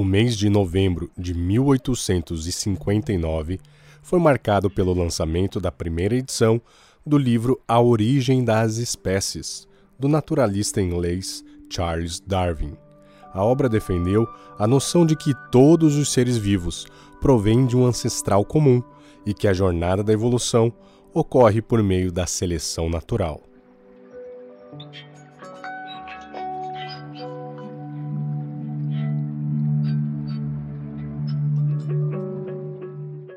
O mês de novembro de 1859 foi marcado pelo lançamento da primeira edição do livro A Origem das Espécies, do naturalista inglês Charles Darwin. A obra defendeu a noção de que todos os seres vivos provêm de um ancestral comum e que a jornada da evolução ocorre por meio da seleção natural.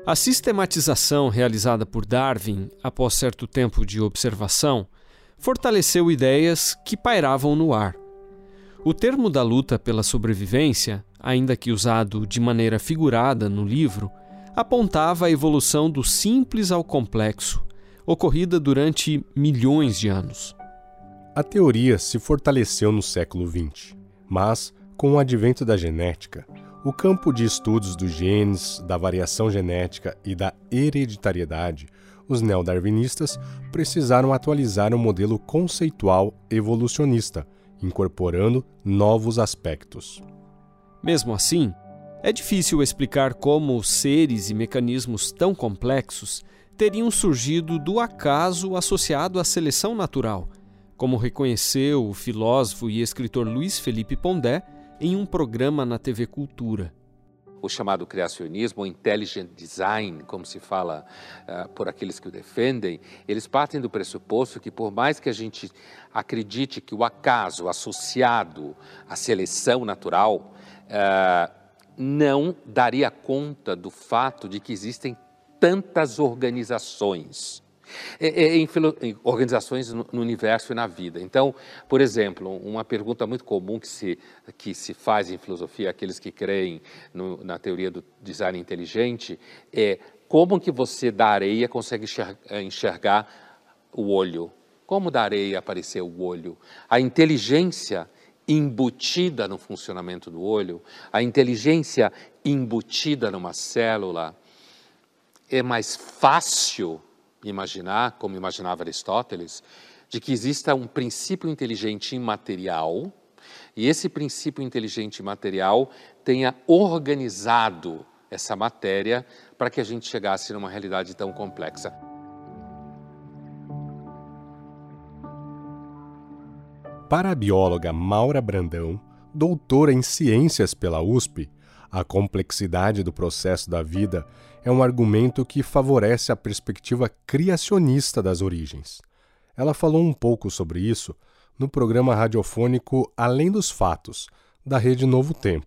A sistematização realizada por Darwin após certo tempo de observação fortaleceu ideias que pairavam no ar. O termo da luta pela sobrevivência, ainda que usado de maneira figurada no livro, apontava a evolução do simples ao complexo, ocorrida durante milhões de anos. A teoria se fortaleceu no século XX, mas, com o advento da genética, o campo de estudos dos genes, da variação genética e da hereditariedade, os neodarwinistas precisaram atualizar o modelo conceitual evolucionista, incorporando novos aspectos. Mesmo assim, é difícil explicar como seres e mecanismos tão complexos teriam surgido do acaso associado à seleção natural, como reconheceu o filósofo e escritor Luiz Felipe Pondé em um programa na TV Cultura. O chamado criacionismo, o intelligent design, como se fala uh, por aqueles que o defendem, eles partem do pressuposto que, por mais que a gente acredite que o acaso associado à seleção natural uh, não daria conta do fato de que existem tantas organizações em, em, organizações no, no, universo e na vida. Então, por exemplo, uma pergunta muito comum que se, que se faz em filosofia, aqueles que creem no, na teoria do design inteligente, é como que você da areia consegue enxergar, eh, enxergar o olho? Como da areia apareceu o olho? A inteligência embutida no funcionamento do olho, a inteligência embutida numa célula, é mais fácil imaginar, como imaginava Aristóteles, de que exista um princípio inteligente imaterial e esse princípio inteligente imaterial tenha organizado essa matéria para que a gente chegasse numa realidade tão complexa. Para a bióloga Maura Brandão, doutora em ciências pela USP, a complexidade do processo da vida é um argumento que favorece a perspectiva criacionista das origens. Ela falou um pouco sobre isso no programa radiofônico Além dos Fatos, da Rede Novo Tempo.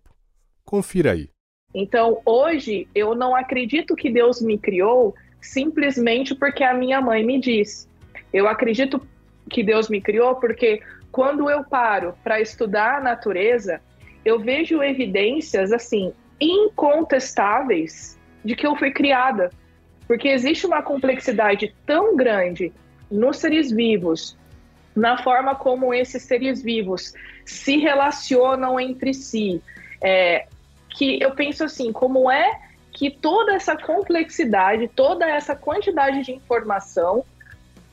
Confira aí. Então, hoje, eu não acredito que Deus me criou simplesmente porque a minha mãe me diz. Eu acredito que Deus me criou porque quando eu paro para estudar a natureza, eu vejo evidências assim incontestáveis de que eu fui criada, porque existe uma complexidade tão grande nos seres vivos, na forma como esses seres vivos se relacionam entre si, é, que eu penso assim, como é que toda essa complexidade, toda essa quantidade de informação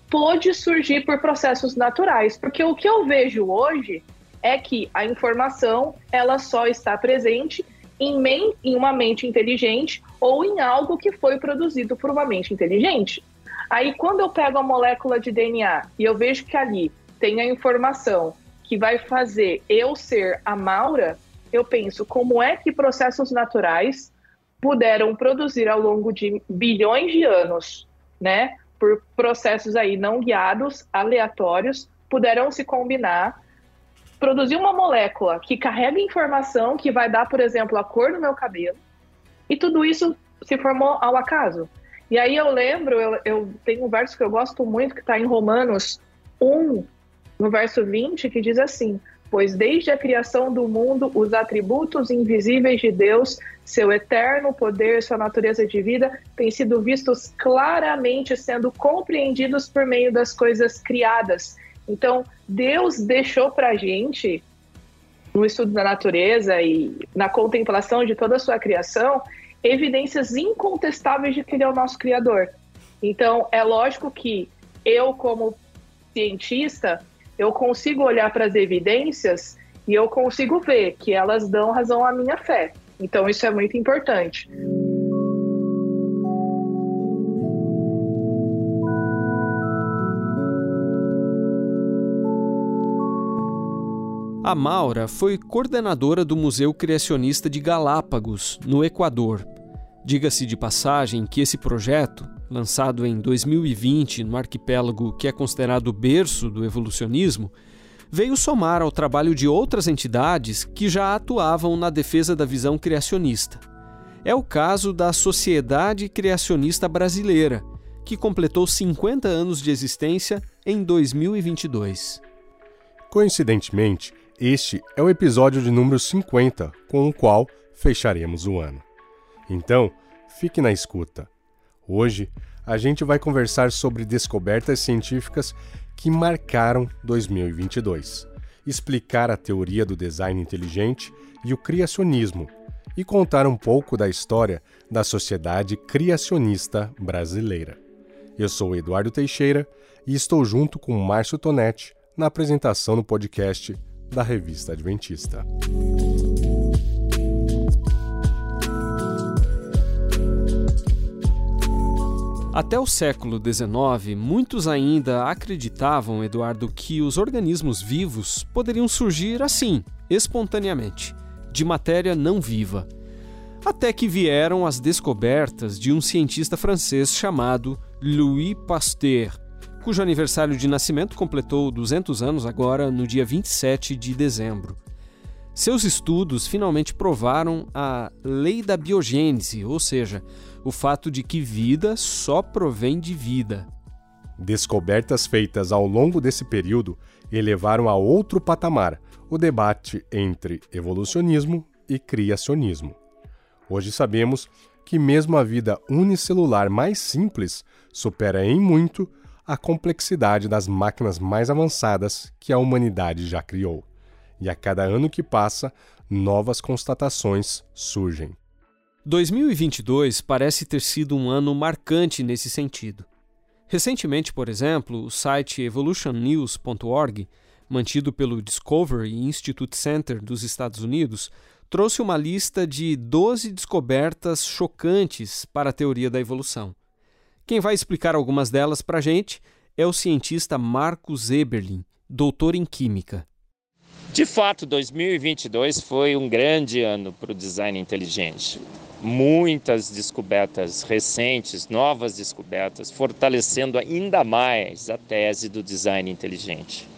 pode surgir por processos naturais, porque o que eu vejo hoje é que a informação ela só está presente em, men em uma mente inteligente ou em algo que foi produzido por uma mente inteligente. Aí, quando eu pego a molécula de DNA e eu vejo que ali tem a informação que vai fazer eu ser a Maura, eu penso como é que processos naturais puderam produzir ao longo de bilhões de anos, né, por processos aí não guiados, aleatórios, puderam se combinar produzir uma molécula que carrega informação que vai dar, por exemplo, a cor do meu cabelo, e tudo isso se formou ao acaso. E aí eu lembro, eu, eu tenho um verso que eu gosto muito, que está em Romanos 1, no verso 20, que diz assim: Pois desde a criação do mundo, os atributos invisíveis de Deus, seu eterno poder, sua natureza de vida, têm sido vistos claramente, sendo compreendidos por meio das coisas criadas então, Deus deixou para a gente, no estudo da natureza e na contemplação de toda a sua criação, evidências incontestáveis de que Ele é o nosso Criador. Então, é lógico que eu, como cientista, eu consigo olhar para as evidências e eu consigo ver que elas dão razão à minha fé. Então, isso é muito importante. A Maura foi coordenadora do Museu Criacionista de Galápagos, no Equador. Diga-se de passagem que esse projeto, lançado em 2020 no arquipélago que é considerado berço do evolucionismo, veio somar ao trabalho de outras entidades que já atuavam na defesa da visão criacionista. É o caso da Sociedade Criacionista Brasileira, que completou 50 anos de existência em 2022. Coincidentemente, este é o episódio de número 50, com o qual fecharemos o ano. Então, fique na escuta. Hoje, a gente vai conversar sobre descobertas científicas que marcaram 2022, explicar a teoria do design inteligente e o criacionismo e contar um pouco da história da sociedade criacionista brasileira. Eu sou Eduardo Teixeira e estou junto com Márcio Tonetti na apresentação do podcast da Revista Adventista. Até o século XIX, muitos ainda acreditavam, Eduardo, que os organismos vivos poderiam surgir assim, espontaneamente, de matéria não viva. Até que vieram as descobertas de um cientista francês chamado Louis Pasteur, cujo aniversário de nascimento completou 200 anos agora no dia 27 de dezembro. Seus estudos finalmente provaram a lei da biogênese, ou seja, o fato de que vida só provém de vida. Descobertas feitas ao longo desse período elevaram a outro patamar o debate entre evolucionismo e criacionismo. Hoje sabemos que mesmo a vida unicelular mais simples supera em muito a complexidade das máquinas mais avançadas que a humanidade já criou. E a cada ano que passa, novas constatações surgem. 2022 parece ter sido um ano marcante nesse sentido. Recentemente, por exemplo, o site evolutionnews.org, mantido pelo Discovery Institute Center dos Estados Unidos, trouxe uma lista de 12 descobertas chocantes para a teoria da evolução. Quem vai explicar algumas delas para a gente é o cientista Marcos Eberlin, doutor em Química. De fato, 2022 foi um grande ano para o design inteligente. Muitas descobertas recentes, novas descobertas, fortalecendo ainda mais a tese do design inteligente.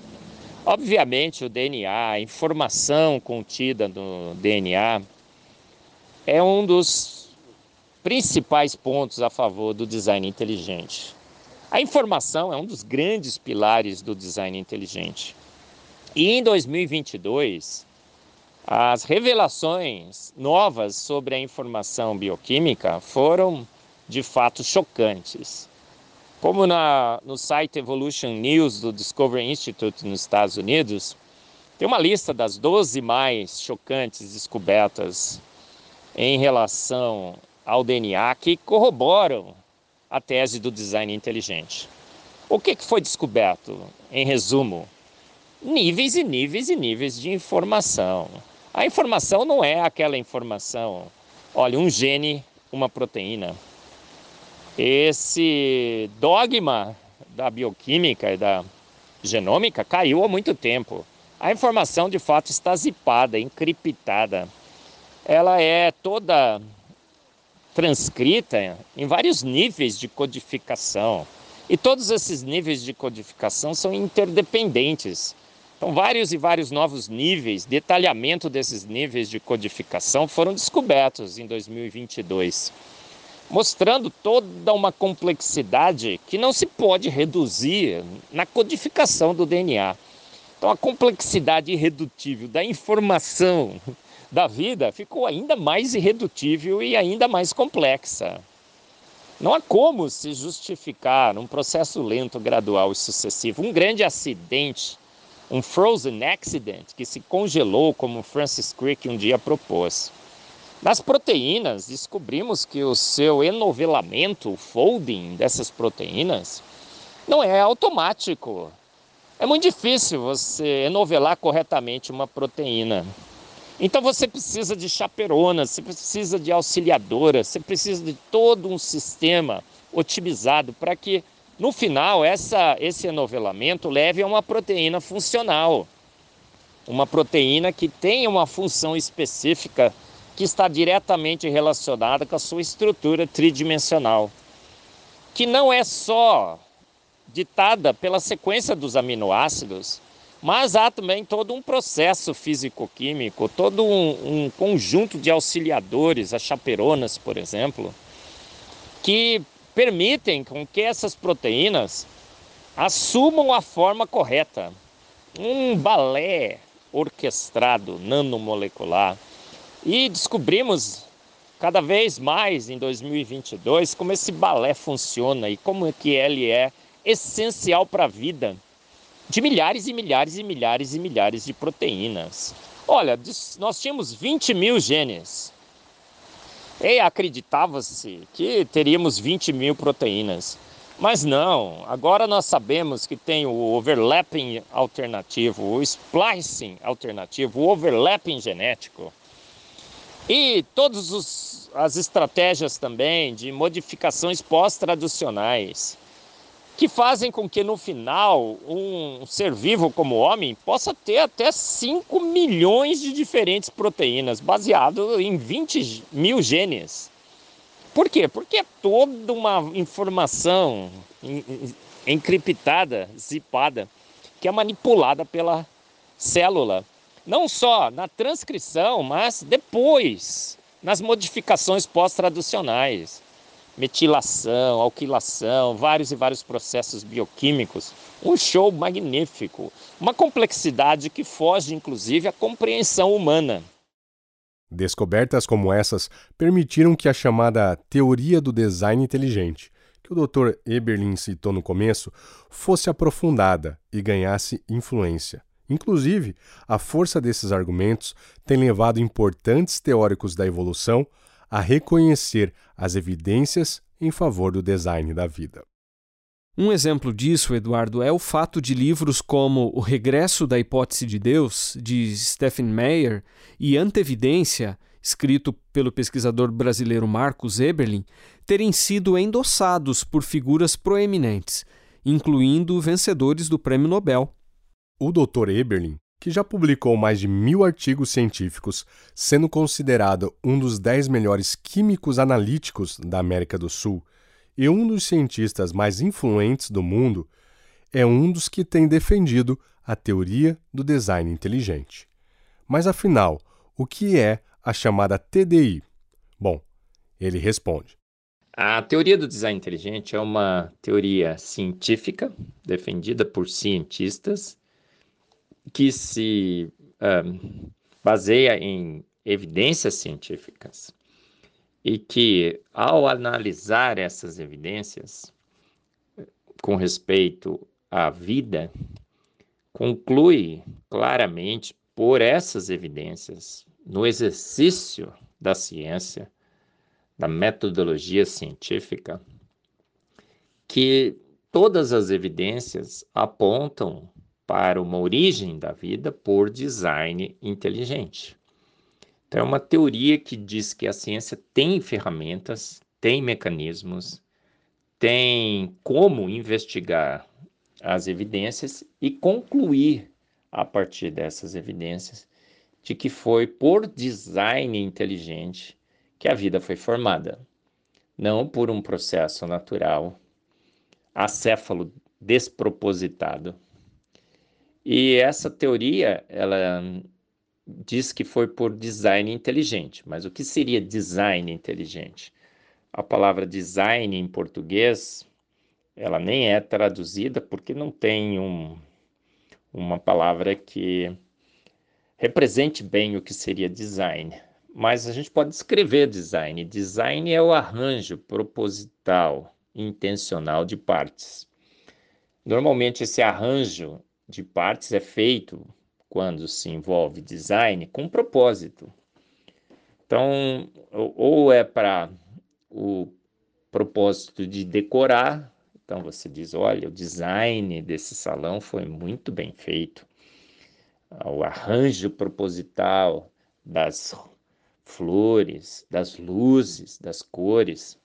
Obviamente, o DNA, a informação contida no DNA, é um dos principais pontos a favor do design inteligente. A informação é um dos grandes pilares do design inteligente. E em 2022, as revelações novas sobre a informação bioquímica foram de fato chocantes. Como na, no site Evolution News do Discovery Institute nos Estados Unidos, tem uma lista das 12 mais chocantes descobertas em relação ao DNA que corroboram a tese do design inteligente. O que, foi descoberto? Em resumo, níveis e níveis e níveis de informação. A informação não é aquela informação, olha, um gene, uma proteína. Esse dogma da bioquímica e da genômica caiu há muito tempo. A informação de fato está zipada, encriptada. Ela é toda transcrita em vários níveis de codificação. E todos esses níveis de codificação são interdependentes. Então, vários e vários novos níveis, detalhamento desses níveis de codificação foram descobertos em 2022, mostrando toda uma complexidade que não se pode reduzir na codificação do DNA. Então, a complexidade irredutível da informação da vida ficou ainda mais irredutível e ainda mais complexa. Não há como se justificar um processo lento, gradual e sucessivo. Um grande acidente, um frozen accident, que se congelou, como Francis Crick um dia propôs. Nas proteínas, descobrimos que o seu enovelamento, o folding dessas proteínas, não é automático. É muito difícil você enovelar corretamente uma proteína. Então você precisa de chaperonas, você precisa de auxiliadoras, você precisa de todo um sistema otimizado para que no final essa, esse enovelamento leve a uma proteína funcional. Uma proteína que tem uma função específica que está diretamente relacionada com a sua estrutura tridimensional, que não é só ditada pela sequência dos aminoácidos, mas há também todo um processo físico-químico, todo um, um, conjunto de auxiliadores, as chaperonas, por exemplo, que permitem com que essas proteínas assumam a forma correta. Um balé orquestrado nanomolecular. E descobrimos cada vez mais em 2022 como esse balé funciona e como é que ele é essencial para a vida de milhares e milhares e milhares e milhares de proteínas. Olha, nós tínhamos 20 mil genes. E acreditava-se que teríamos 20 mil proteínas. Mas não, agora nós sabemos que tem o overlapping alternativo, o splicing alternativo, o overlapping genético. E todas as estratégias também de modificações pós-traducionais que fazem com que no final um ser vivo como homem possa ter até 5 milhões de diferentes proteínas, baseado em 20 mil genes. Por quê? Porque é toda uma informação encriptada, zipada, que é manipulada pela célula. Não só na transcrição, mas depois, nas modificações pós-traducionais metilação, alquilação, vários e vários processos bioquímicos. Um show magnífico, uma complexidade que foge inclusive à compreensão humana. Descobertas como essas permitiram que a chamada teoria do design inteligente, que o Dr. Eberlin citou no começo, fosse aprofundada e ganhasse influência. Inclusive, a força desses argumentos tem levado importantes teóricos da evolução a reconhecer as evidências em favor do design da vida. Um exemplo disso, Eduardo, é o fato de livros como O Regresso da Hipótese de Deus, de Stephen Meyer, e Antevidência, escrito pelo pesquisador brasileiro Marcos Eberlin, terem sido endossados por figuras proeminentes, incluindo vencedores do Prêmio Nobel. O Dr. Eberlin que já publicou mais de mil artigos científicos, sendo considerado um dos dez melhores químicos analíticos da América do Sul e um dos cientistas mais influentes do mundo, é um dos que tem defendido a teoria do design inteligente. Mas afinal, o que é a chamada TDI? Bom, ele responde. A teoria do design inteligente é uma teoria científica defendida por cientistas que se um, baseia em evidências científicas e que, ao analisar essas evidências com respeito à vida, conclui claramente por essas evidências, no exercício da ciência, da metodologia científica, que todas as evidências apontam para uma origem da vida por design inteligente. Então, é uma teoria que diz que a ciência tem ferramentas, tem mecanismos, tem como investigar as evidências e concluir a partir dessas evidências de que foi por design inteligente que a vida foi formada, não por um processo natural, acéfalo despropositado e essa teoria, ela diz que foi por design inteligente. Mas o que seria design inteligente? A palavra design em português, ela nem é traduzida porque não tem um, uma palavra que represente bem o que seria design. Mas a gente pode escrever design. Design é o arranjo proposital, intencional de partes. Normalmente esse arranjo de partes é feito quando se envolve design com propósito. Então, ou é para o propósito de decorar, então você diz: olha, o design desse salão foi muito bem feito, o arranjo proposital das flores, das luzes, das cores.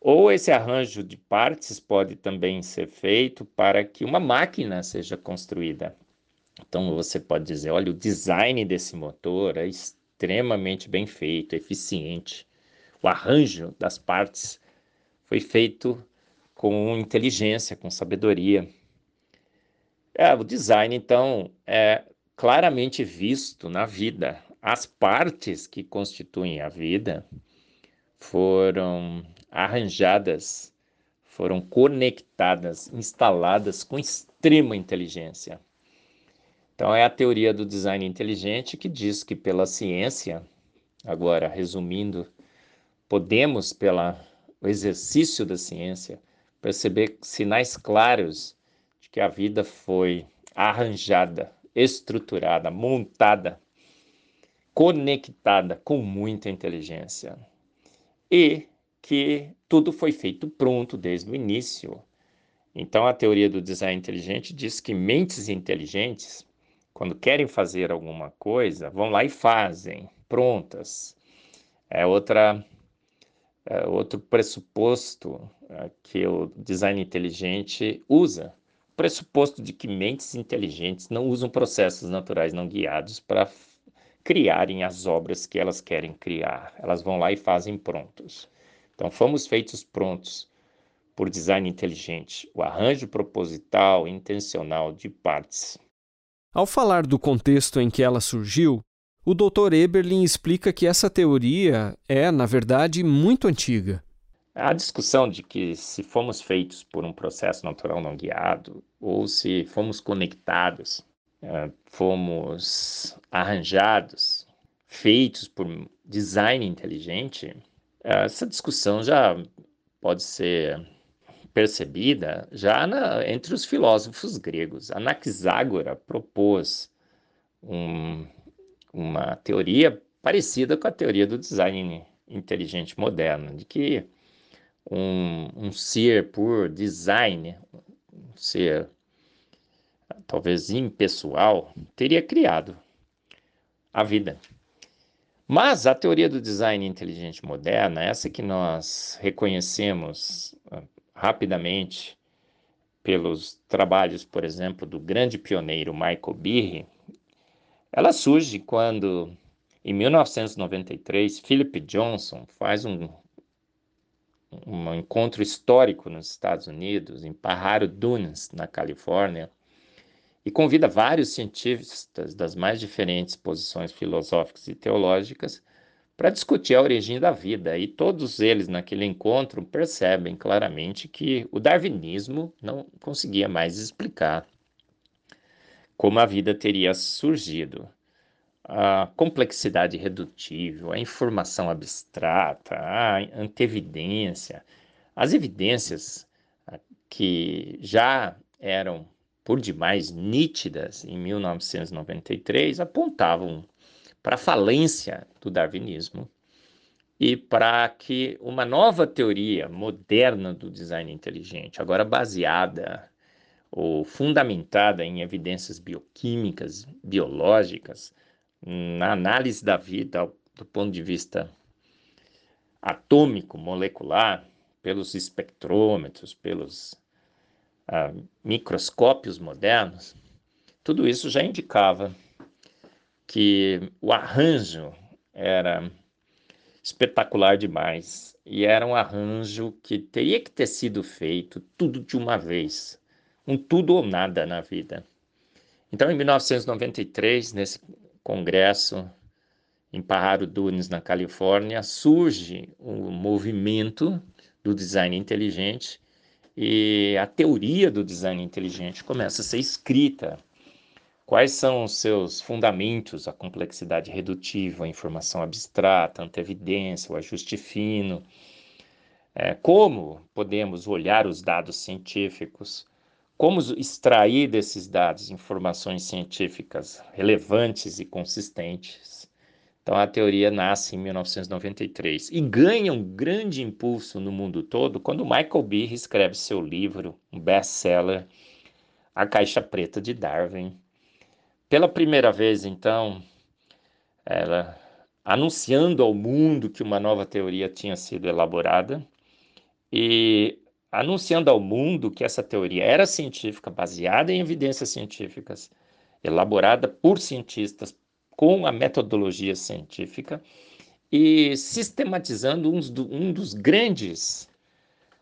Ou esse arranjo de partes pode também ser feito para que uma máquina seja construída. Então você pode dizer: olha, o design desse motor é extremamente bem feito, eficiente. O arranjo das partes foi feito com inteligência, com sabedoria. É, o design, então, é claramente visto na vida. As partes que constituem a vida foram arranjadas, foram conectadas, instaladas com extrema inteligência. Então, é a teoria do design inteligente que diz que, pela ciência, agora resumindo, podemos, pelo exercício da ciência, perceber sinais claros de que a vida foi arranjada, estruturada, montada, conectada com muita inteligência. E que tudo foi feito pronto desde o início. Então, a teoria do design inteligente diz que mentes inteligentes quando querem fazer alguma coisa, vão lá e fazem, prontas. É outra é outro pressuposto é, que o design inteligente usa. Pressuposto de que mentes inteligentes não usam processos naturais não guiados para criarem as obras que elas querem criar. Elas vão lá e fazem prontos. Então, fomos feitos prontos por design inteligente, o arranjo proposital intencional de partes ao falar do contexto em que ela surgiu, o Dr. Eberlin explica que essa teoria é, na verdade, muito antiga. A discussão de que se fomos feitos por um processo natural não guiado ou se fomos conectados, eh, fomos arranjados, feitos por design inteligente, essa discussão já pode ser percebida já na, entre os filósofos gregos. Anaxágora propôs um, uma teoria parecida com a teoria do design inteligente moderno, de que um, um ser por design, um ser talvez impessoal, teria criado a vida. Mas a teoria do design inteligente moderna, essa que nós reconhecemos rapidamente pelos trabalhos, por exemplo, do grande pioneiro Michael Behe, ela surge quando, em 1993, Philip Johnson faz um, um encontro histórico nos Estados Unidos, em Pajaro Dunes, na Califórnia, e convida vários cientistas das mais diferentes posições filosóficas e teológicas para discutir a origem da vida. E todos eles, naquele encontro, percebem claramente que o darwinismo não conseguia mais explicar como a vida teria surgido. A complexidade redutível, a informação abstrata, a antevidência, as evidências ah, que já eram por demais nítidas em 1993 apontavam para a falência do darwinismo e para que uma nova teoria moderna do design inteligente, agora baseada ou fundamentada em evidências bioquímicas, biológicas, na análise da vida do ponto de vista atômico, molecular, pelos espectrômetros, pelos uh, microscópios modernos, tudo isso já indicava que o arranjo era espetacular demais e era um arranjo que teria que ter sido feito tudo de uma vez, um tudo ou nada na vida. Então, em 1993, nesse congresso em Pajaro Dunes, na Califórnia, surge o um movimento do design inteligente e a teoria do design inteligente começa a ser escrita Quais são os seus fundamentos? A complexidade redutiva, a informação abstrata, a antevidência, o ajuste fino. É, como podemos olhar os dados científicos? Como extrair desses dados informações científicas relevantes e consistentes? Então, a teoria nasce em 1993 e ganha um grande impulso no mundo todo quando Michael Behe escreve seu livro, um best-seller, A Caixa Preta de Darwin, pela primeira vez, então, ela anunciando ao mundo que uma nova teoria tinha sido elaborada e anunciando ao mundo que essa teoria era científica, baseada em evidências científicas, elaborada por cientistas com a metodologia científica e sistematizando um, um dos grandes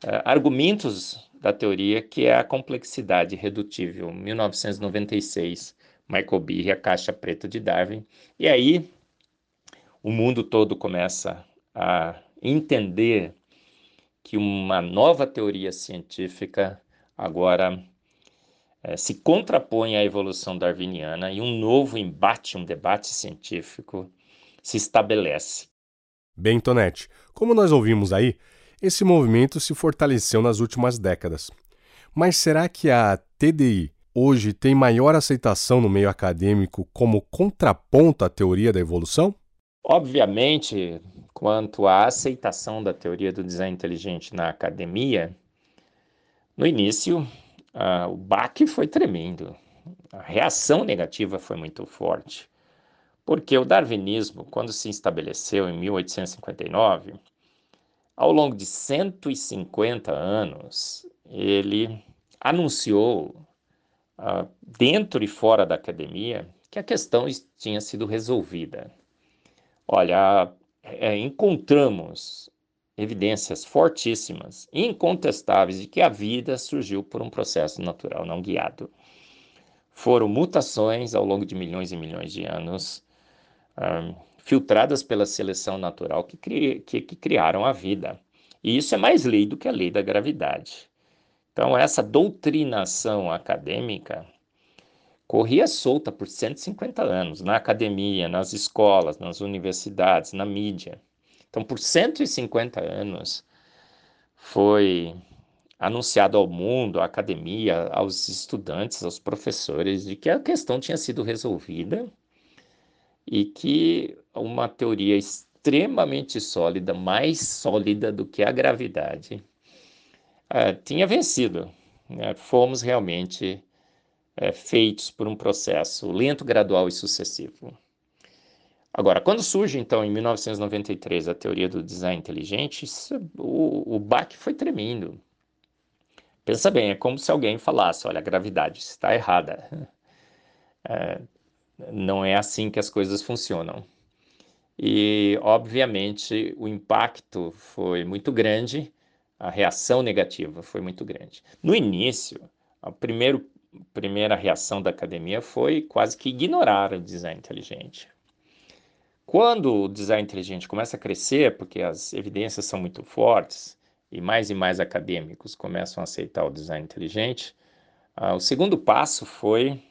uh, argumentos da teoria, que é a complexidade redutível, 1996, Michael Behe, a caixa preta de Darwin. E aí o mundo todo começa a entender que uma nova teoria científica agora é, se contrapõe à evolução darwiniana e um novo embate, um debate científico se estabelece. Bem, Tonete, como nós ouvimos aí, esse movimento se fortaleceu nas últimas décadas. Mas será que a TDI hoje tem maior aceitação no meio acadêmico como contraponto à teoria da evolução? Obviamente, quanto à aceitação da teoria do design inteligente na academia, no início ah, o baque foi tremendo, a reação negativa foi muito forte, porque o darwinismo, quando se estabeleceu em 1859, ao longo de 150 anos, ele anunciou, ah, dentro e fora da academia, que a questão tinha sido resolvida. Olha, é, encontramos evidências fortíssimas, incontestáveis, de que a vida surgiu por um processo natural não guiado. Foram mutações ao longo de milhões e milhões de anos, um, filtradas pela seleção natural, que, cri que, que criaram a vida. E isso é mais lei do que a lei da gravidade. Então, essa doutrinação acadêmica corria solta por 150 anos, na academia, nas escolas, nas universidades, na mídia. Então, por 150 anos, foi anunciado ao mundo, à academia, aos estudantes, aos professores, de que a questão tinha sido resolvida e que uma teoria extremamente sólida, mais sólida do que a gravidade, uh, tinha vencido. Né? Fomos realmente uh, feitos por um processo lento, gradual e sucessivo. Agora, quando surge, então, em 1993, a teoria do design inteligente, isso, o, o baque foi tremendo. Pensa bem, é como se alguém falasse: olha, a gravidade está errada. É, não é assim que as coisas funcionam. E, obviamente, o impacto foi muito grande, a reação negativa foi muito grande. No início, a primeiro, primeira reação da academia foi quase que ignorar o design inteligente. Quando o design inteligente começa a crescer, porque as evidências são muito fortes e mais e mais acadêmicos começam a aceitar o design inteligente, ah, o segundo passo foi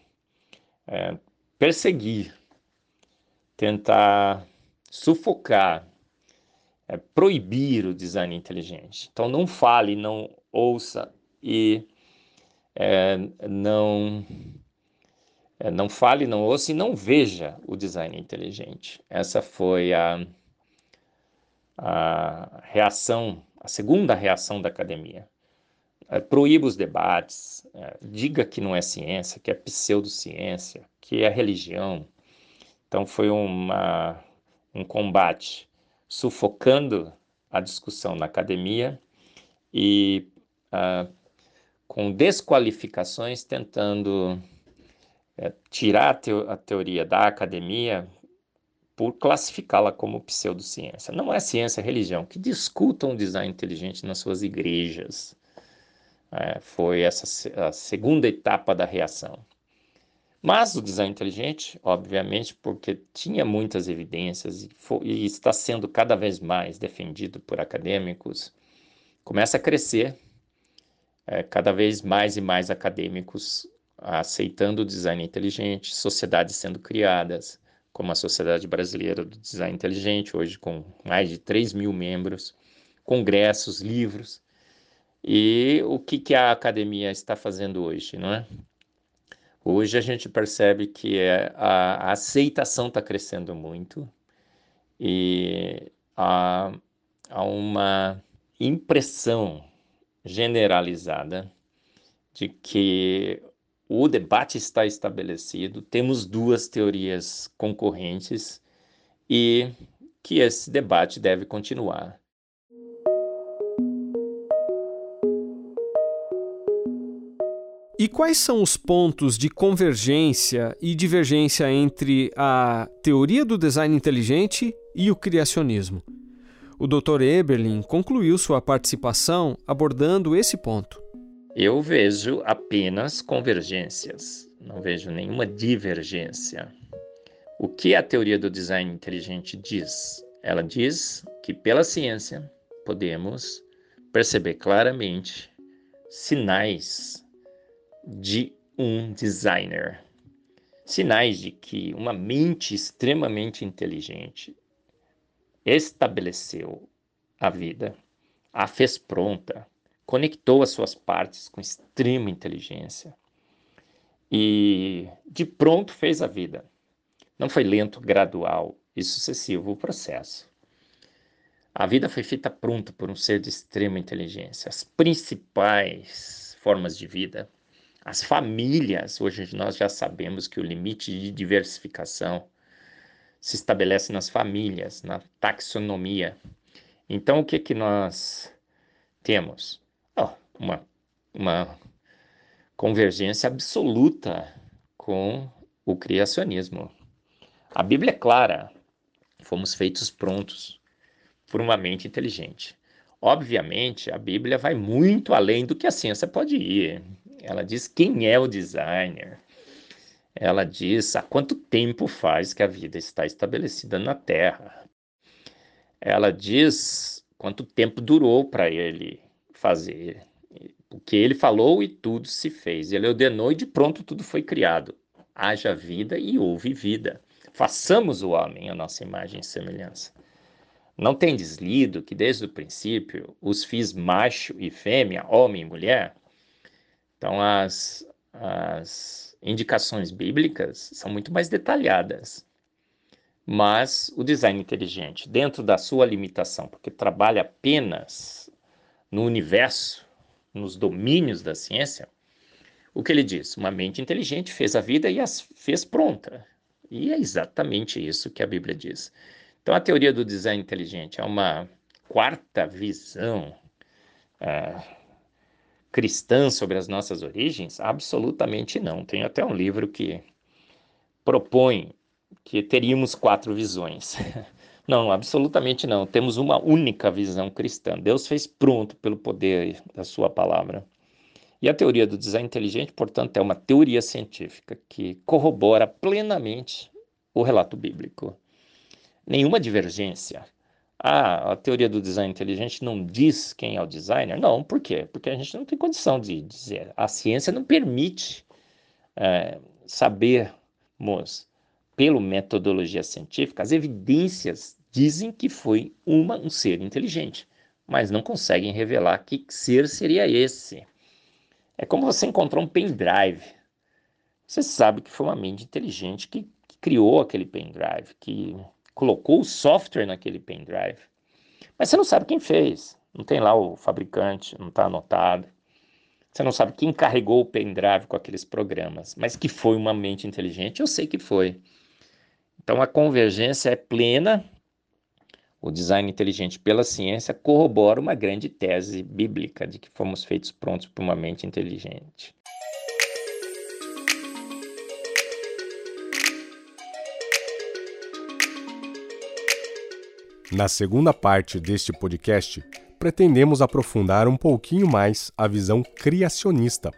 é, perseguir, tentar sufocar, é, proibir o design inteligente. Então, não fale, não ouça e é, não é, não fale, não ouça e não veja o design inteligente. Essa foi a, a reação, a segunda reação da academia. É, proíba os debates, é, diga que não é ciência, que é pseudociência, que é religião. Então foi uma, um combate sufocando a discussão na academia e uh, com desqualificações tentando é, tirar a, a teoria da academia por classificá-la como pseudociência. Não é ciência, é religião. Que discutam o design inteligente nas suas igrejas. É, foi essa a segunda etapa da reação. Mas o design inteligente, obviamente, porque tinha muitas evidências e, foi, e está sendo cada vez mais defendido por acadêmicos, começa a crescer. É, cada vez mais e mais acadêmicos aceitando o design inteligente, sociedades sendo criadas, como a Sociedade Brasileira do Design Inteligente, hoje com mais de 3 mil membros, congressos, livros. E o que, que a academia está fazendo hoje, não é? Hoje a gente percebe que é, a, aceitação está crescendo muito e há, há uma impressão generalizada de que o debate está estabelecido, temos duas teorias concorrentes e que esse debate deve continuar. E quais são os pontos de convergência e divergência entre a teoria do design inteligente e o criacionismo? O Dr. Eberlin concluiu sua participação abordando esse ponto. Eu vejo apenas convergências, não vejo nenhuma divergência. O que a teoria do design inteligente diz? Ela diz que pela ciência podemos perceber claramente sinais de um designer. Sinais de que uma mente extremamente inteligente estabeleceu a vida, a fez pronta, conectou as suas partes com extrema inteligência e de pronto fez a vida. Não foi lento, gradual e sucessivo o processo. A vida foi feita pronta por um ser de extrema inteligência. As principais formas de vida, as famílias, hoje nós já sabemos que o limite de diversificação se estabelece nas famílias, na taxonomia. Então, o que, que nós temos? Uma, uma convergência absoluta com o criacionismo. A Bíblia é clara. Fomos feitos prontos por uma mente inteligente. Obviamente, a Bíblia vai muito além do que a ciência pode ir. Ela diz quem é o designer. Ela diz há quanto tempo faz que a vida está estabelecida na Terra. Ela diz quanto tempo durou para ele fazer o que ele falou e tudo se fez. Ele ordenou e de pronto tudo foi criado. Haja vida e houve vida. Façamos o homem a nossa imagem e semelhança. Não tendes lido que desde o princípio os fiz macho e fêmea, homem e mulher? Então as, as indicações bíblicas são muito mais detalhadas. Mas o design inteligente, dentro da sua limitação, porque trabalha apenas no universo, nos domínios da ciência, o que ele diz? Uma mente inteligente fez a vida e as fez pronta. E é exatamente isso que a Bíblia diz. Então, a teoria do design inteligente é uma quarta visão uh, cristã sobre as nossas origens? Absolutamente não. Tem até um livro que propõe que teríamos quatro visões. Não, absolutamente não. Temos uma única visão cristã. Deus fez pronto pelo poder da sua palavra. E a teoria do design inteligente, portanto, é uma teoria científica que corrobora plenamente o relato bíblico. Nenhuma divergência. Ah, a teoria do design inteligente não diz quem é o designer? Não, por quê? Porque a gente não tem condição de dizer. A ciência não permite é, sabermos, pela metodologia científica, as evidências dizem que foi uma, um ser inteligente, mas não conseguem revelar que ser seria esse. É como você encontrar um pendrive. Você sabe que foi uma mente inteligente que, que criou aquele pendrive, que colocou o software naquele pendrive. Mas você não sabe quem fez. Não tem lá o fabricante, não está anotado. Você não sabe quem carregou o pendrive com aqueles programas. Mas que foi uma mente inteligente, eu sei que foi. Então a convergência é plena. O design inteligente pela ciência corrobora uma grande tese bíblica de que fomos feitos prontos por uma mente inteligente. Na segunda parte deste podcast, pretendemos aprofundar um pouquinho mais a visão criacionista.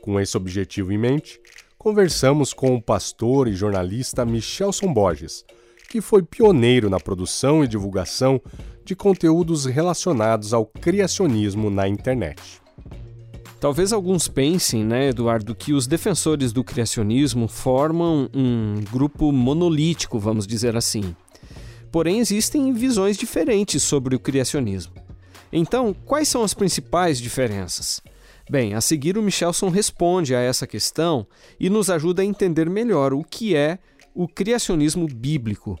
Com esse objetivo em mente, conversamos com o pastor e jornalista Michelson Borges que foi pioneiro na produção e divulgação de conteúdos relacionados ao criacionismo na internet. Talvez alguns pensem, né, Eduardo, que os defensores do criacionismo formam um grupo monolítico, vamos dizer assim. Porém, existem visões diferentes sobre o criacionismo. Então, quais são as principais diferenças? Bem, a seguir o Michelson responde a essa questão e nos ajuda a entender melhor o que é o criacionismo bíblico.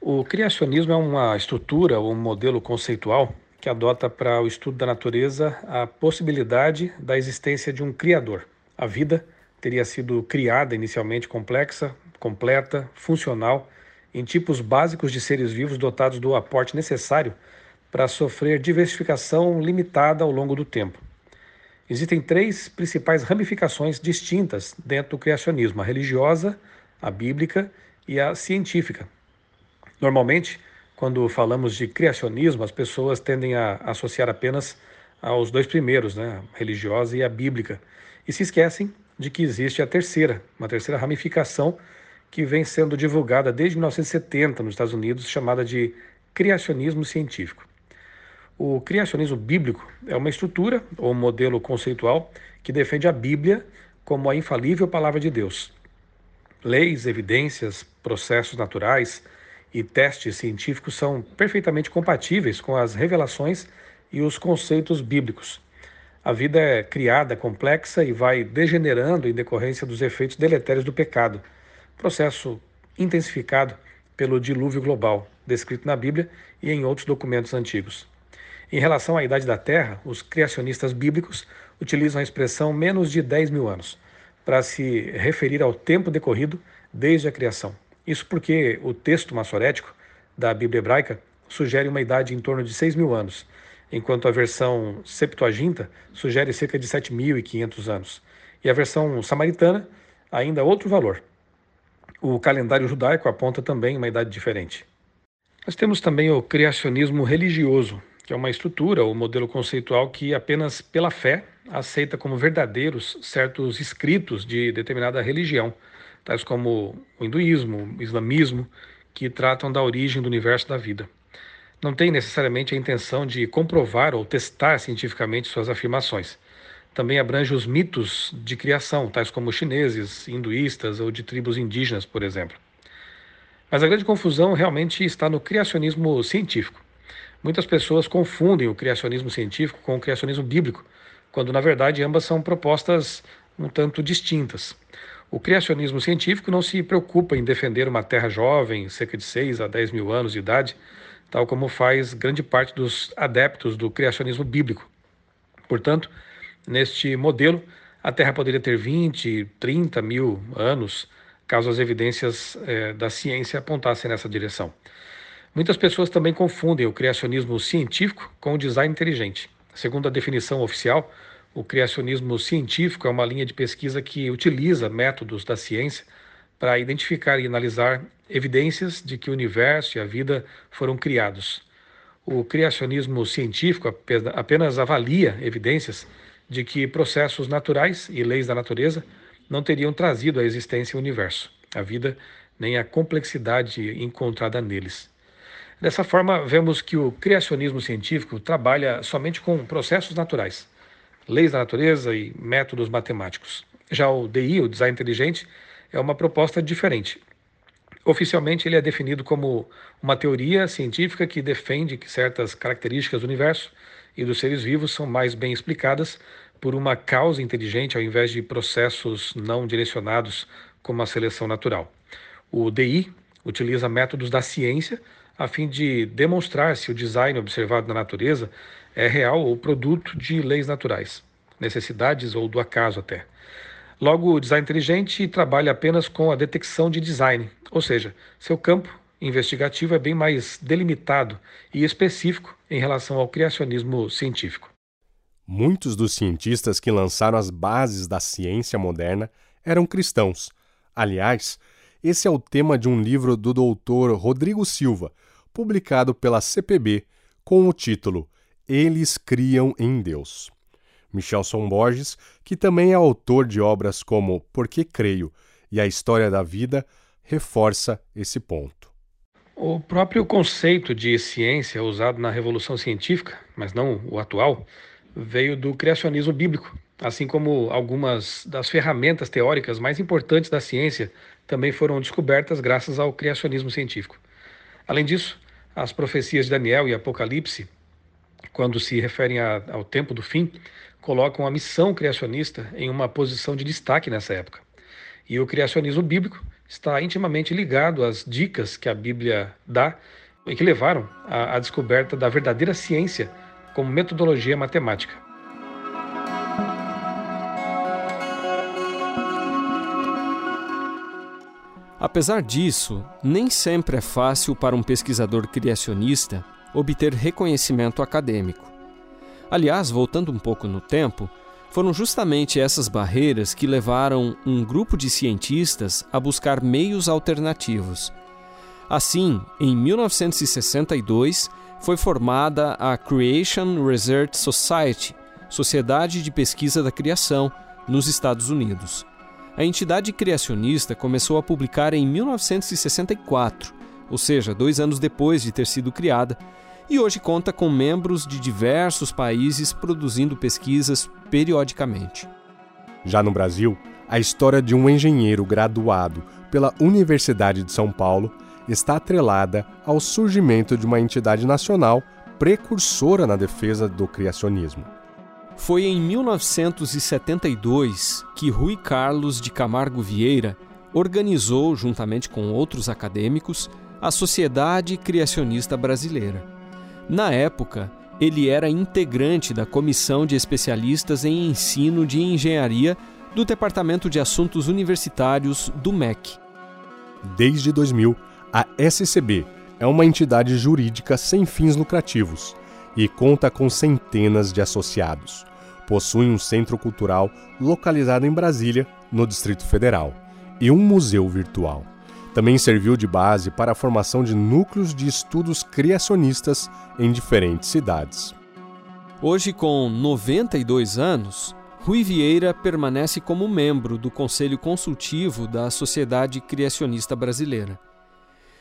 O criacionismo é uma estrutura ou um modelo conceitual que adota para o estudo da natureza a possibilidade da existência de um criador. A vida teria sido criada inicialmente complexa, completa, funcional em tipos básicos de seres vivos dotados do aporte necessário para sofrer diversificação limitada ao longo do tempo. Existem três principais ramificações distintas dentro do criacionismo: a religiosa, a bíblica e a científica. Normalmente, quando falamos de criacionismo, as pessoas tendem a associar apenas aos dois primeiros, né, a religiosa e a bíblica, e se esquecem de que existe a terceira, uma terceira ramificação que vem sendo divulgada desde 1970 nos Estados Unidos, chamada de criacionismo científico. O criacionismo bíblico é uma estrutura ou modelo conceitual que defende a Bíblia como a infalível palavra de Deus. Leis, evidências, processos naturais e testes científicos são perfeitamente compatíveis com as revelações e os conceitos bíblicos. A vida é criada, complexa e vai degenerando em decorrência dos efeitos deletérios do pecado, processo intensificado pelo dilúvio global, descrito na Bíblia e em outros documentos antigos. Em relação à idade da Terra, os criacionistas bíblicos utilizam a expressão menos de 10 mil anos para se referir ao tempo decorrido desde a criação. Isso porque o texto maçorético da Bíblia hebraica sugere uma idade em torno de 6 mil anos, enquanto a versão Septuaginta sugere cerca de 7.500 anos. E a versão samaritana, ainda outro valor. O calendário judaico aponta também uma idade diferente. Nós temos também o criacionismo religioso, que é uma estrutura ou modelo conceitual que apenas pela fé aceita como verdadeiros certos escritos de determinada religião, tais como o hinduísmo, o islamismo, que tratam da origem do universo da vida. Não tem necessariamente a intenção de comprovar ou testar cientificamente suas afirmações. Também abrange os mitos de criação, tais como chineses, hinduístas ou de tribos indígenas, por exemplo. Mas a grande confusão realmente está no criacionismo científico. Muitas pessoas confundem o criacionismo científico com o criacionismo bíblico, quando na verdade ambas são propostas um tanto distintas. O criacionismo científico não se preocupa em defender uma Terra jovem, cerca de 6 a 10 mil anos de idade, tal como faz grande parte dos adeptos do criacionismo bíblico. Portanto, neste modelo, a Terra poderia ter 20, 30 mil anos, caso as evidências eh, da ciência apontassem nessa direção. Muitas pessoas também confundem o criacionismo científico com o design inteligente. Segundo a definição oficial, o criacionismo científico é uma linha de pesquisa que utiliza métodos da ciência para identificar e analisar evidências de que o universo e a vida foram criados. O criacionismo científico apenas avalia evidências de que processos naturais e leis da natureza não teriam trazido à existência o universo, a vida, nem a complexidade encontrada neles. Dessa forma, vemos que o criacionismo científico trabalha somente com processos naturais, leis da natureza e métodos matemáticos. Já o DI, o design inteligente, é uma proposta diferente. Oficialmente, ele é definido como uma teoria científica que defende que certas características do universo e dos seres vivos são mais bem explicadas por uma causa inteligente ao invés de processos não direcionados como a seleção natural. O DI utiliza métodos da ciência a fim de demonstrar se o design observado na natureza é real ou produto de leis naturais, necessidades ou do acaso até. Logo, o design inteligente trabalha apenas com a detecção de design, ou seja, seu campo investigativo é bem mais delimitado e específico em relação ao criacionismo científico. Muitos dos cientistas que lançaram as bases da ciência moderna eram cristãos. Aliás, esse é o tema de um livro do doutor Rodrigo Silva, publicado pela CPB, com o título Eles Criam em Deus. Michelson Borges, que também é autor de obras como Por que Creio e A História da Vida, reforça esse ponto. O próprio conceito de ciência usado na Revolução Científica, mas não o atual, veio do criacionismo bíblico, assim como algumas das ferramentas teóricas mais importantes da ciência também foram descobertas graças ao criacionismo científico. Além disso, as profecias de Daniel e Apocalipse, quando se referem a, ao tempo do fim, colocam a missão criacionista em uma posição de destaque nessa época. E o criacionismo bíblico está intimamente ligado às dicas que a Bíblia dá e que levaram à, à descoberta da verdadeira ciência como metodologia matemática. Apesar disso, nem sempre é fácil para um pesquisador criacionista obter reconhecimento acadêmico. Aliás, voltando um pouco no tempo, foram justamente essas barreiras que levaram um grupo de cientistas a buscar meios alternativos. Assim, em 1962, foi formada a Creation Research Society, Sociedade de Pesquisa da Criação, nos Estados Unidos. A entidade criacionista começou a publicar em 1964, ou seja, dois anos depois de ter sido criada, e hoje conta com membros de diversos países produzindo pesquisas periodicamente. Já no Brasil, a história de um engenheiro graduado pela Universidade de São Paulo está atrelada ao surgimento de uma entidade nacional precursora na defesa do criacionismo. Foi em 1972 que Rui Carlos de Camargo Vieira organizou, juntamente com outros acadêmicos, a Sociedade Criacionista Brasileira. Na época, ele era integrante da Comissão de Especialistas em Ensino de Engenharia do Departamento de Assuntos Universitários do MEC. Desde 2000, a SCB é uma entidade jurídica sem fins lucrativos e conta com centenas de associados possui um centro cultural localizado em Brasília, no Distrito Federal, e um museu virtual. Também serviu de base para a formação de núcleos de estudos criacionistas em diferentes cidades. Hoje, com 92 anos, Rui Vieira permanece como membro do Conselho Consultivo da Sociedade Criacionista Brasileira.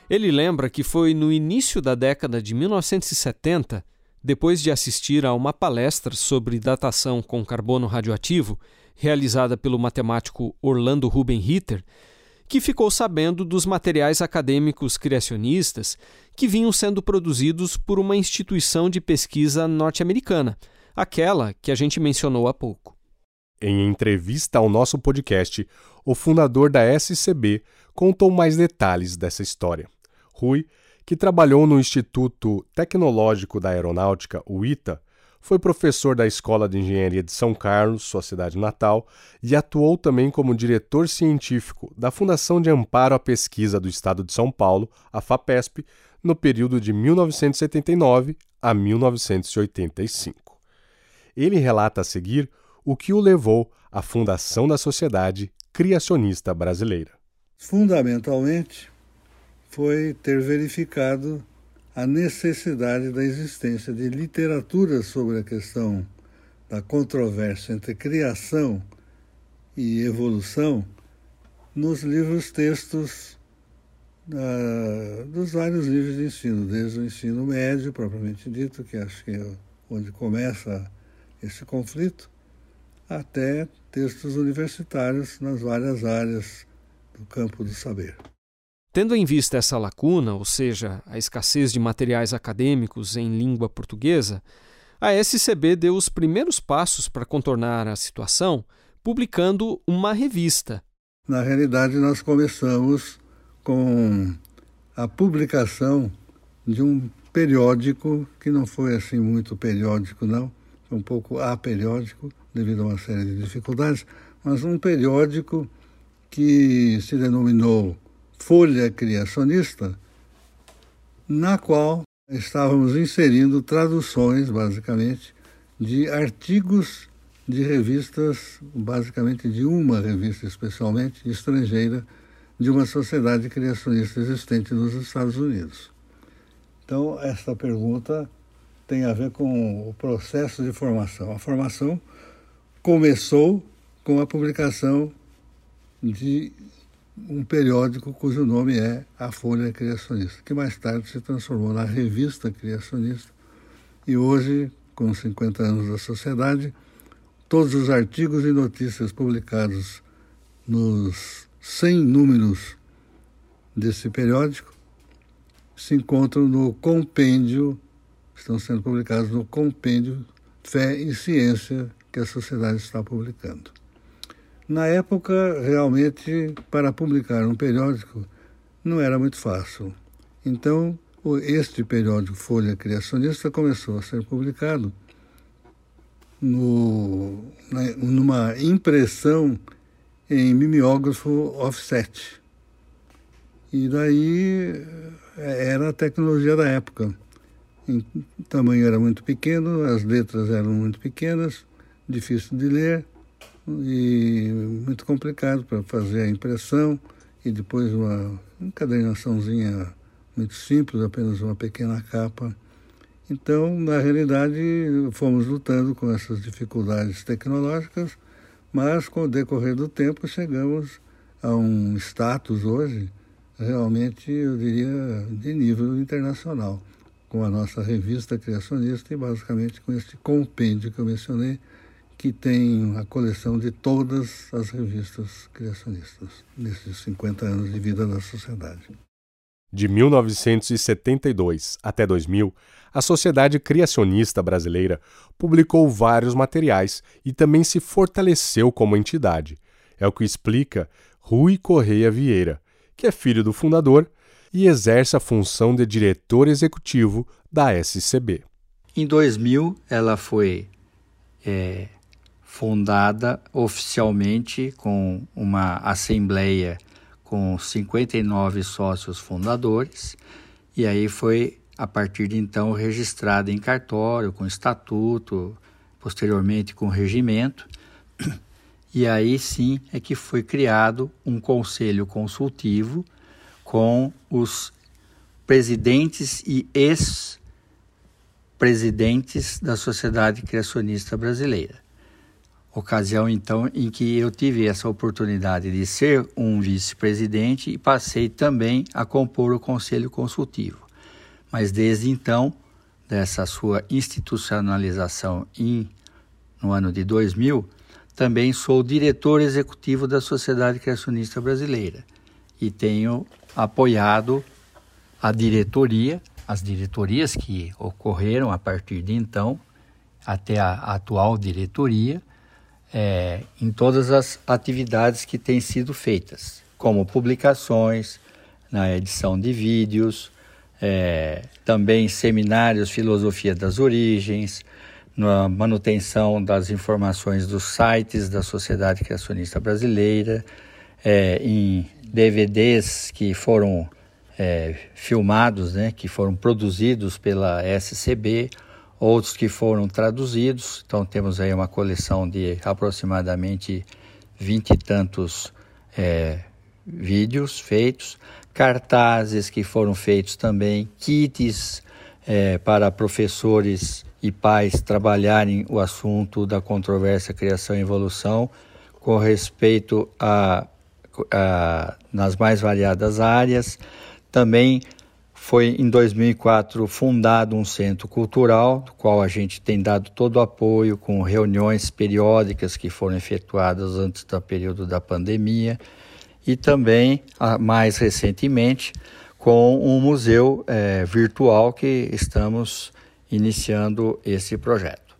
Ele lembra que foi no início da década de 1970 depois de assistir a uma palestra sobre datação com carbono radioativo, realizada pelo matemático Orlando Ruben Ritter, que ficou sabendo dos materiais acadêmicos criacionistas que vinham sendo produzidos por uma instituição de pesquisa norte-americana, aquela que a gente mencionou há pouco. Em entrevista ao nosso podcast, o fundador da SCB contou mais detalhes dessa história. Rui que trabalhou no Instituto Tecnológico da Aeronáutica, o ITA, foi professor da Escola de Engenharia de São Carlos, sua cidade natal, e atuou também como diretor científico da Fundação de Amparo à Pesquisa do Estado de São Paulo, a FAPESP, no período de 1979 a 1985. Ele relata a seguir o que o levou à fundação da Sociedade Criacionista Brasileira. Fundamentalmente, foi ter verificado a necessidade da existência de literatura sobre a questão da controvérsia entre criação e evolução nos livros textos dos vários níveis de ensino, desde o ensino médio, propriamente dito, que acho que é onde começa esse conflito, até textos universitários nas várias áreas do campo do saber. Tendo em vista essa lacuna, ou seja, a escassez de materiais acadêmicos em língua portuguesa, a SCB deu os primeiros passos para contornar a situação, publicando uma revista. Na realidade, nós começamos com a publicação de um periódico que não foi assim muito periódico, não, um pouco aperiódico, devido a uma série de dificuldades, mas um periódico que se denominou folha criacionista, na qual estávamos inserindo traduções, basicamente, de artigos de revistas, basicamente de uma revista especialmente estrangeira, de uma sociedade criacionista existente nos Estados Unidos. Então, esta pergunta tem a ver com o processo de formação. A formação começou com a publicação de um periódico cujo nome é A Folha Criacionista, que mais tarde se transformou na Revista Criacionista. E hoje, com 50 anos da sociedade, todos os artigos e notícias publicados nos 100 números desse periódico se encontram no compêndio, estão sendo publicados no compêndio Fé e Ciência que a sociedade está publicando. Na época, realmente, para publicar um periódico não era muito fácil. Então, este periódico Folha Criacionista começou a ser publicado no, numa impressão em mimeógrafo offset. E daí eh, era a tecnologia da época. O tamanho era muito pequeno, as letras eram muito pequenas, difícil de ler e muito complicado para fazer a impressão e depois uma encadernaçãozinha muito simples, apenas uma pequena capa. Então, na realidade, fomos lutando com essas dificuldades tecnológicas, mas com o decorrer do tempo chegamos a um status hoje realmente, eu diria, de nível internacional, com a nossa revista criacionista e basicamente com este compêndio que eu mencionei, que tem a coleção de todas as revistas criacionistas nesses 50 anos de vida da sociedade. De 1972 até 2000, a Sociedade Criacionista Brasileira publicou vários materiais e também se fortaleceu como entidade. É o que explica Rui Correia Vieira, que é filho do fundador e exerce a função de diretor executivo da SCB. Em 2000, ela foi é, fundada oficialmente com uma assembleia com 59 sócios fundadores, e aí foi a partir de então registrada em cartório, com estatuto, posteriormente com regimento. E aí sim é que foi criado um conselho consultivo com os presidentes e ex-presidentes da Sociedade Criacionista Brasileira. Ocasião então em que eu tive essa oportunidade de ser um vice-presidente e passei também a compor o conselho consultivo. Mas desde então, dessa sua institucionalização em, no ano de 2000, também sou diretor executivo da Sociedade Criacionista Brasileira e tenho apoiado a diretoria, as diretorias que ocorreram a partir de então, até a atual diretoria, é, em todas as atividades que têm sido feitas, como publicações, na edição de vídeos, é, também seminários Filosofia das Origens, na manutenção das informações dos sites da Sociedade Criacionista Brasileira, é, em DVDs que foram é, filmados, né, que foram produzidos pela SCB, outros que foram traduzidos. Então temos aí uma coleção de aproximadamente vinte e tantos é, vídeos feitos, cartazes que foram feitos também, kits é, para professores e pais trabalharem o assunto da controvérsia criação e evolução com respeito a, a nas mais variadas áreas. Também foi em 2004 fundado um centro cultural, do qual a gente tem dado todo o apoio com reuniões periódicas que foram efetuadas antes do período da pandemia e também mais recentemente com um museu é, virtual que estamos iniciando esse projeto.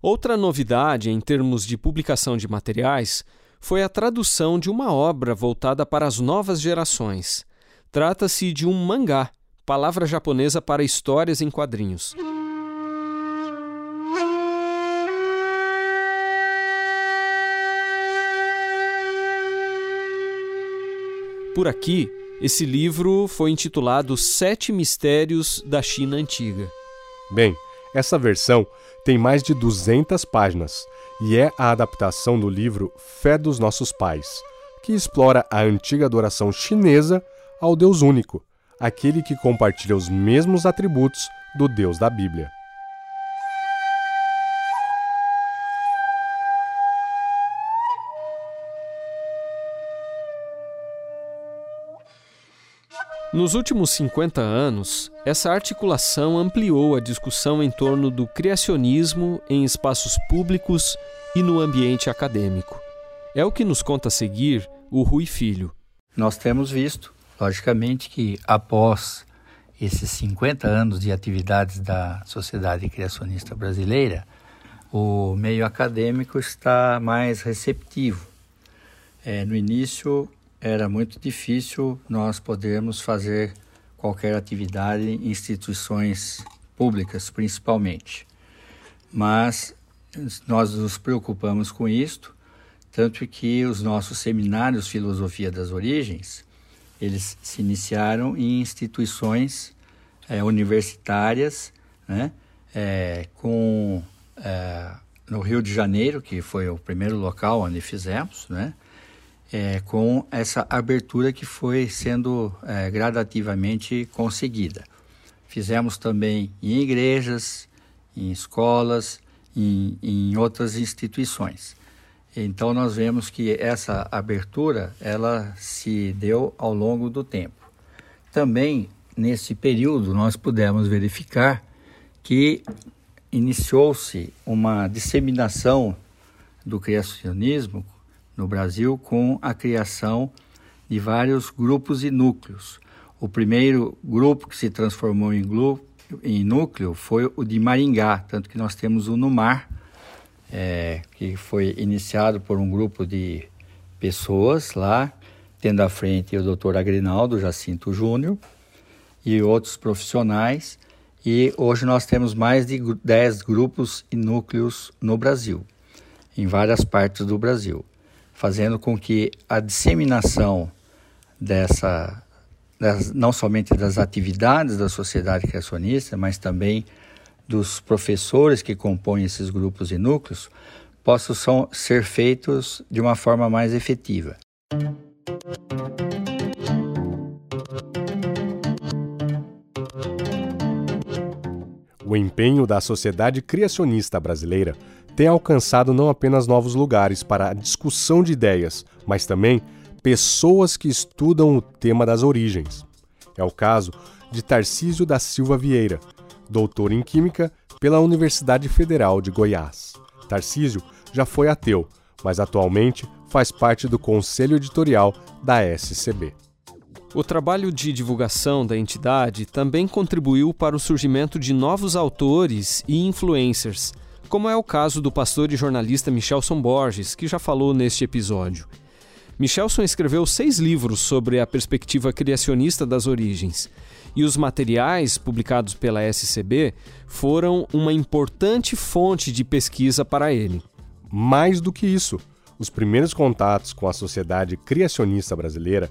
Outra novidade em termos de publicação de materiais foi a tradução de uma obra voltada para as novas gerações. Trata-se de um mangá, palavra japonesa para histórias em quadrinhos. Por aqui, esse livro foi intitulado Sete Mistérios da China Antiga. Bem, essa versão tem mais de 200 páginas e é a adaptação do livro Fé dos Nossos Pais, que explora a antiga adoração chinesa ao Deus único, aquele que compartilha os mesmos atributos do Deus da Bíblia. Nos últimos 50 anos, essa articulação ampliou a discussão em torno do criacionismo em espaços públicos e no ambiente acadêmico. É o que nos conta a seguir o Rui Filho. Nós temos visto, logicamente, que após esses 50 anos de atividades da Sociedade Criacionista Brasileira, o meio acadêmico está mais receptivo. É, no início, era muito difícil nós podermos fazer qualquer atividade em instituições públicas, principalmente. Mas nós nos preocupamos com isto, tanto que os nossos seminários Filosofia das Origens, eles se iniciaram em instituições é, universitárias, né? É, com é, no Rio de Janeiro, que foi o primeiro local onde fizemos, né? É, com essa abertura que foi sendo é, gradativamente conseguida. Fizemos também em igrejas, em escolas, em, em outras instituições. Então nós vemos que essa abertura ela se deu ao longo do tempo. Também nesse período nós pudemos verificar que iniciou-se uma disseminação do criacionismo no Brasil com a criação de vários grupos e núcleos. O primeiro grupo que se transformou em, em núcleo foi o de Maringá, tanto que nós temos o Numar, é, que foi iniciado por um grupo de pessoas lá, tendo à frente o doutor Agrinaldo Jacinto Júnior e outros profissionais. E hoje nós temos mais de 10 grupos e núcleos no Brasil, em várias partes do Brasil, fazendo com que a disseminação dessa, das, não somente das atividades da sociedade criacionista, mas também dos professores que compõem esses grupos e núcleos possam ser feitos de uma forma mais efetiva. O empenho da sociedade criacionista brasileira tem alcançado não apenas novos lugares para a discussão de ideias, mas também pessoas que estudam o tema das origens. É o caso de Tarcísio da Silva Vieira, doutor em Química pela Universidade Federal de Goiás. Tarcísio já foi ateu, mas atualmente faz parte do conselho editorial da SCB. O trabalho de divulgação da entidade também contribuiu para o surgimento de novos autores e influencers, como é o caso do pastor e jornalista Michelson Borges, que já falou neste episódio. Michelson escreveu seis livros sobre a perspectiva criacionista das origens e os materiais publicados pela SCB foram uma importante fonte de pesquisa para ele. Mais do que isso, os primeiros contatos com a sociedade criacionista brasileira,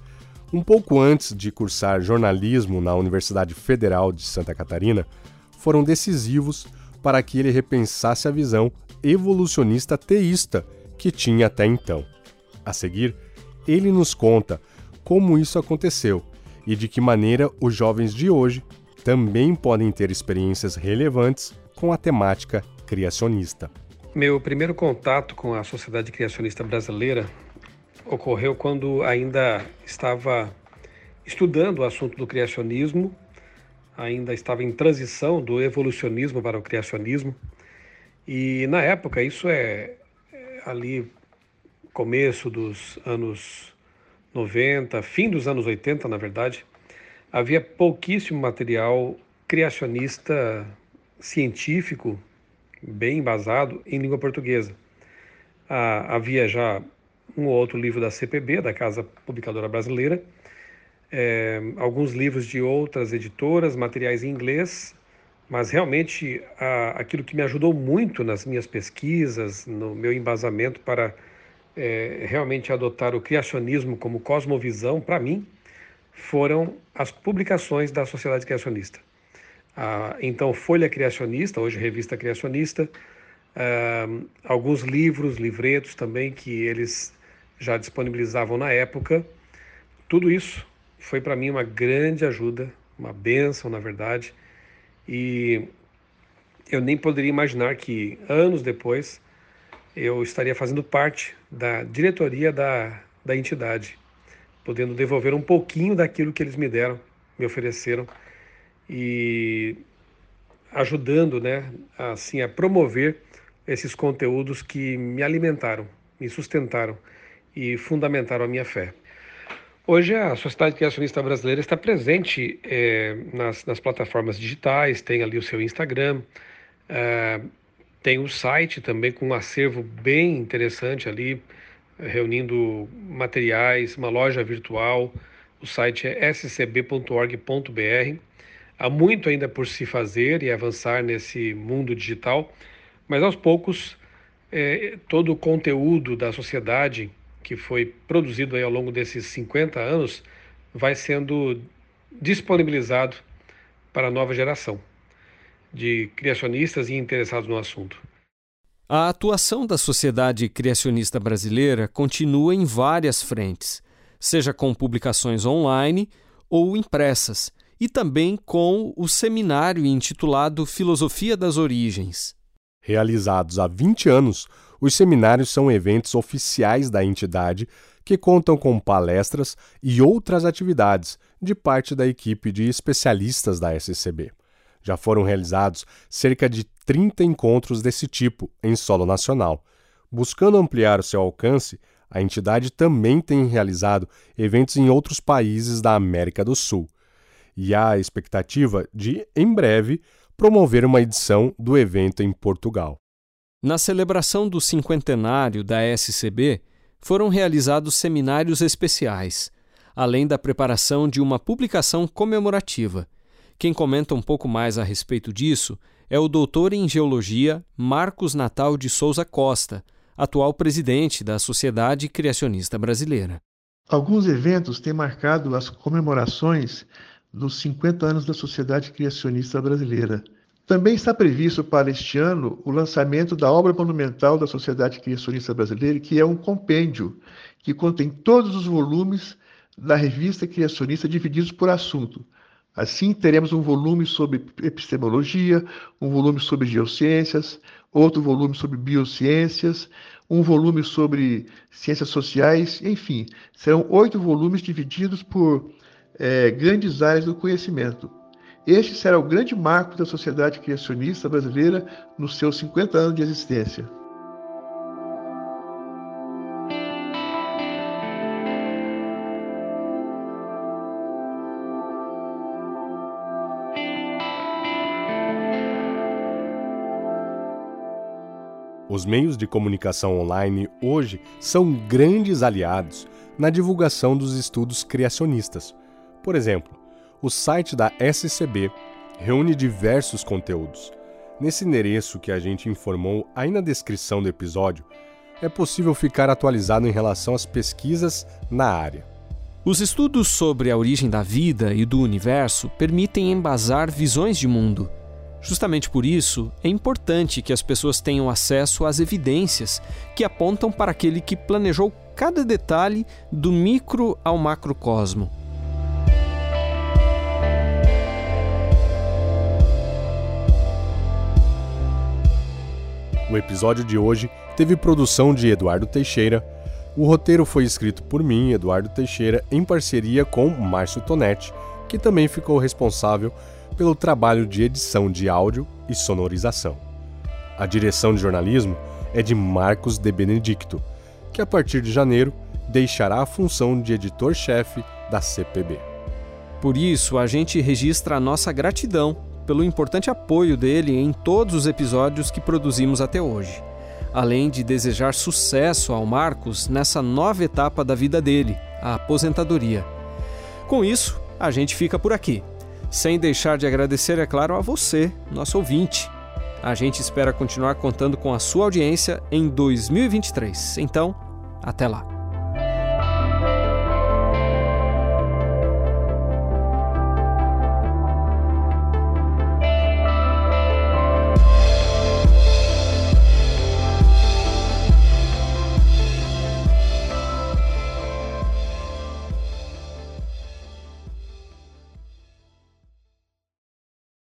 um pouco antes de cursar jornalismo na Universidade Federal de Santa Catarina, foram decisivos para que ele repensasse a visão evolucionista teísta que tinha até então. A seguir, ele nos conta como isso aconteceu e de que maneira os jovens de hoje também podem ter experiências relevantes com a temática criacionista. Meu primeiro contato com a Sociedade Criacionista Brasileira ocorreu quando ainda estava estudando o assunto do criacionismo, ainda estava em transição do evolucionismo para o criacionismo. E na época, isso é, é ali começo dos anos 90, fim dos anos 80, na verdade, havia pouquíssimo material criacionista científico bem embasado em língua portuguesa. Ah, havia já um ou outro livro da CPB, da Casa Publicadora Brasileira, é, alguns livros de outras editoras, materiais em inglês, mas realmente ah, aquilo que me ajudou muito nas minhas pesquisas, no meu embasamento para é, realmente adotar o criacionismo como cosmovisão, para mim, foram as publicações da Sociedade Criacionista. Ah, então, Folha Criacionista, hoje Revista Criacionista, ah, alguns livros, livretos também que eles já disponibilizavam na época. Tudo isso foi para mim uma grande ajuda, uma benção, na verdade, e eu nem poderia imaginar que anos depois eu estaria fazendo parte da diretoria da, da entidade, podendo devolver um pouquinho daquilo que eles me deram, me ofereceram e ajudando, né, assim, a promover esses conteúdos que me alimentaram, me sustentaram e fundamentaram a minha fé. Hoje a Sociedade Criacionista Brasileira está presente é, nas, nas, plataformas digitais, tem ali o seu Instagram, é, tem um site também com um acervo bem interessante ali, reunindo materiais, uma loja virtual. O site é scb.org.br. Há muito ainda por se fazer e avançar nesse mundo digital, mas aos poucos é, todo o conteúdo da sociedade que foi produzido ao longo desses 50 anos vai sendo disponibilizado para a nova geração de criacionistas e interessados no assunto. A atuação da sociedade criacionista brasileira continua em várias frentes, seja com publicações online ou impressas, e também com o seminário intitulado Filosofia das Origens. Realizados há 20 anos, os seminários são eventos oficiais da entidade que contam com palestras e outras atividades de parte da equipe de especialistas da SCB. Já foram realizados cerca de 30 encontros desse tipo em solo nacional. Buscando ampliar o seu alcance, a entidade também tem realizado eventos em outros países da América do Sul. E há a expectativa de, em breve, promover uma edição do evento em Portugal. Na celebração do cinquentenário da SCB, foram realizados seminários especiais, além da preparação de uma publicação comemorativa quem comenta um pouco mais a respeito disso é o doutor em geologia Marcos Natal de Souza Costa, atual presidente da Sociedade Criacionista Brasileira. Alguns eventos têm marcado as comemorações dos 50 anos da Sociedade Criacionista Brasileira. Também está previsto para este ano o lançamento da obra monumental da Sociedade Criacionista Brasileira, que é um compêndio que contém todos os volumes da revista Criacionista divididos por assunto, Assim, teremos um volume sobre epistemologia, um volume sobre geociências, outro volume sobre biociências, um volume sobre ciências sociais, enfim, serão oito volumes divididos por é, grandes áreas do conhecimento. Este será o grande marco da sociedade criacionista brasileira nos seus 50 anos de existência. Os meios de comunicação online hoje são grandes aliados na divulgação dos estudos criacionistas. Por exemplo, o site da SCB reúne diversos conteúdos. Nesse endereço que a gente informou aí na descrição do episódio, é possível ficar atualizado em relação às pesquisas na área. Os estudos sobre a origem da vida e do universo permitem embasar visões de mundo Justamente por isso, é importante que as pessoas tenham acesso às evidências que apontam para aquele que planejou cada detalhe do micro ao macrocosmo. O episódio de hoje teve produção de Eduardo Teixeira. O roteiro foi escrito por mim, Eduardo Teixeira, em parceria com Márcio Tonetti, que também ficou responsável pelo trabalho de edição de áudio e sonorização. A direção de jornalismo é de Marcos de Benedicto, que a partir de janeiro deixará a função de editor-chefe da CPB. Por isso, a gente registra a nossa gratidão pelo importante apoio dele em todos os episódios que produzimos até hoje, além de desejar sucesso ao Marcos nessa nova etapa da vida dele, a aposentadoria. Com isso, a gente fica por aqui. Sem deixar de agradecer, é claro, a você, nosso ouvinte. A gente espera continuar contando com a sua audiência em 2023. Então, até lá.